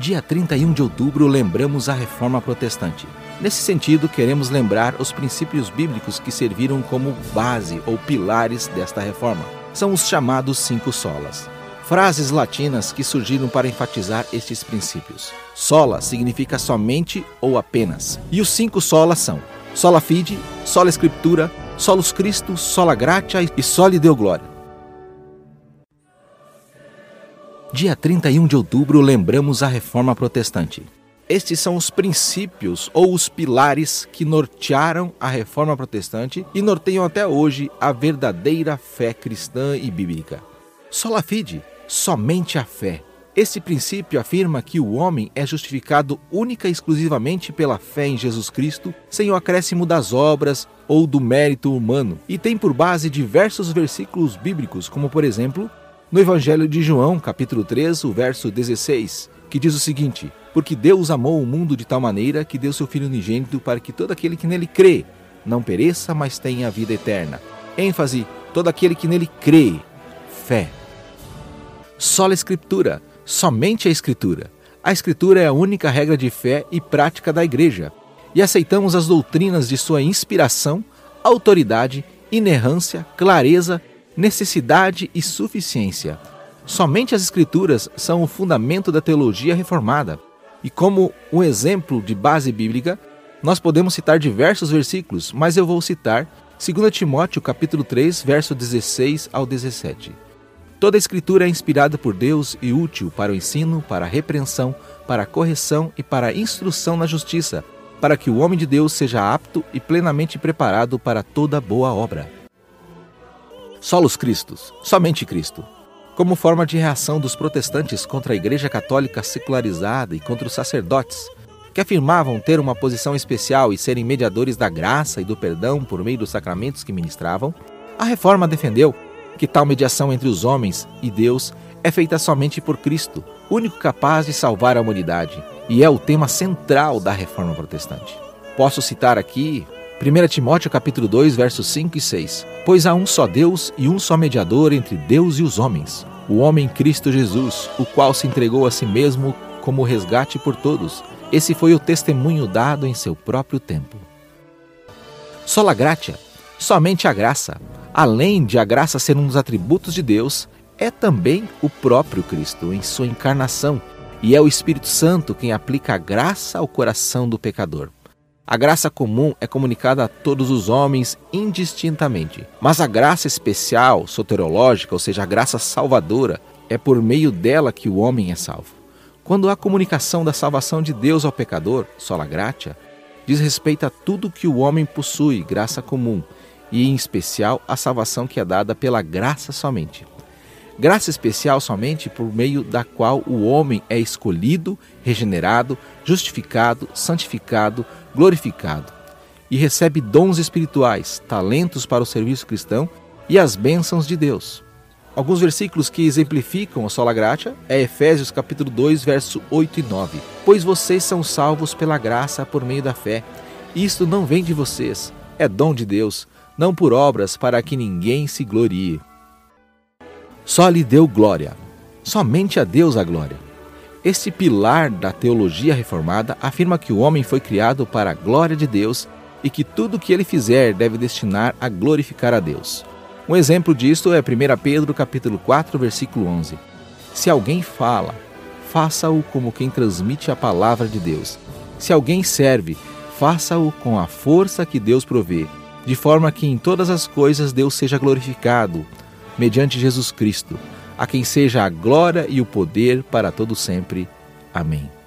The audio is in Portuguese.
Dia 31 de outubro lembramos a Reforma Protestante. Nesse sentido, queremos lembrar os princípios bíblicos que serviram como base ou pilares desta reforma. São os chamados cinco solas. Frases latinas que surgiram para enfatizar estes princípios. Sola significa somente ou apenas. E os cinco solas são sola fide, sola escritura, solus Christo, sola gratia e soli deu glória. Dia 31 de outubro lembramos a Reforma Protestante. Estes são os princípios ou os pilares que nortearam a Reforma Protestante e norteiam até hoje a verdadeira fé cristã e bíblica. Sola fide, somente a fé. Esse princípio afirma que o homem é justificado única e exclusivamente pela fé em Jesus Cristo, sem o acréscimo das obras ou do mérito humano, e tem por base diversos versículos bíblicos, como por exemplo, no Evangelho de João, capítulo 3, o verso 16, que diz o seguinte: Porque Deus amou o mundo de tal maneira que deu seu Filho unigênito para que todo aquele que nele crê não pereça, mas tenha a vida eterna. ênfase: todo aquele que nele crê. Fé. Sola Escritura, somente a Escritura. A Escritura é a única regra de fé e prática da Igreja, e aceitamos as doutrinas de sua inspiração, autoridade, inerrância, clareza necessidade e suficiência. Somente as Escrituras são o fundamento da teologia reformada. E como um exemplo de base bíblica, nós podemos citar diversos versículos, mas eu vou citar 2 Timóteo capítulo 3, verso 16 ao 17. Toda a escritura é inspirada por Deus e útil para o ensino, para a repreensão, para a correção e para a instrução na justiça, para que o homem de Deus seja apto e plenamente preparado para toda boa obra. Solos Cristos, somente Cristo. Como forma de reação dos protestantes contra a Igreja Católica secularizada e contra os sacerdotes, que afirmavam ter uma posição especial e serem mediadores da graça e do perdão por meio dos sacramentos que ministravam, a reforma defendeu que tal mediação entre os homens e Deus é feita somente por Cristo, único capaz de salvar a humanidade, e é o tema central da reforma protestante. Posso citar aqui 1 Timóteo capítulo 2, versos 5 e 6. Pois há um só Deus e um só mediador entre Deus e os homens, o homem Cristo Jesus, o qual se entregou a si mesmo como resgate por todos. Esse foi o testemunho dado em seu próprio tempo. Sola gratia, somente a graça. Além de a graça ser um dos atributos de Deus, é também o próprio Cristo em sua encarnação, e é o Espírito Santo quem aplica a graça ao coração do pecador. A graça comum é comunicada a todos os homens indistintamente, mas a graça especial, soterológica, ou seja, a graça salvadora, é por meio dela que o homem é salvo. Quando há comunicação da salvação de Deus ao pecador, sola gratia, diz respeito a tudo que o homem possui, graça comum, e em especial a salvação que é dada pela graça somente. Graça especial somente por meio da qual o homem é escolhido, regenerado, justificado, santificado, glorificado e recebe dons espirituais, talentos para o serviço cristão e as bênçãos de Deus. Alguns versículos que exemplificam a sola gratia é Efésios capítulo 2, verso 8 e 9. Pois vocês são salvos pela graça por meio da fé. Isto não vem de vocês, é dom de Deus, não por obras para que ninguém se glorie. Só lhe deu glória. Somente a Deus a glória. Este pilar da teologia reformada afirma que o homem foi criado para a glória de Deus e que tudo o que ele fizer deve destinar a glorificar a Deus. Um exemplo disto é 1 Pedro capítulo 4, versículo 11. Se alguém fala, faça-o como quem transmite a palavra de Deus. Se alguém serve, faça-o com a força que Deus provê, de forma que em todas as coisas Deus seja glorificado, mediante Jesus Cristo, a quem seja a glória e o poder para todo sempre. Amém.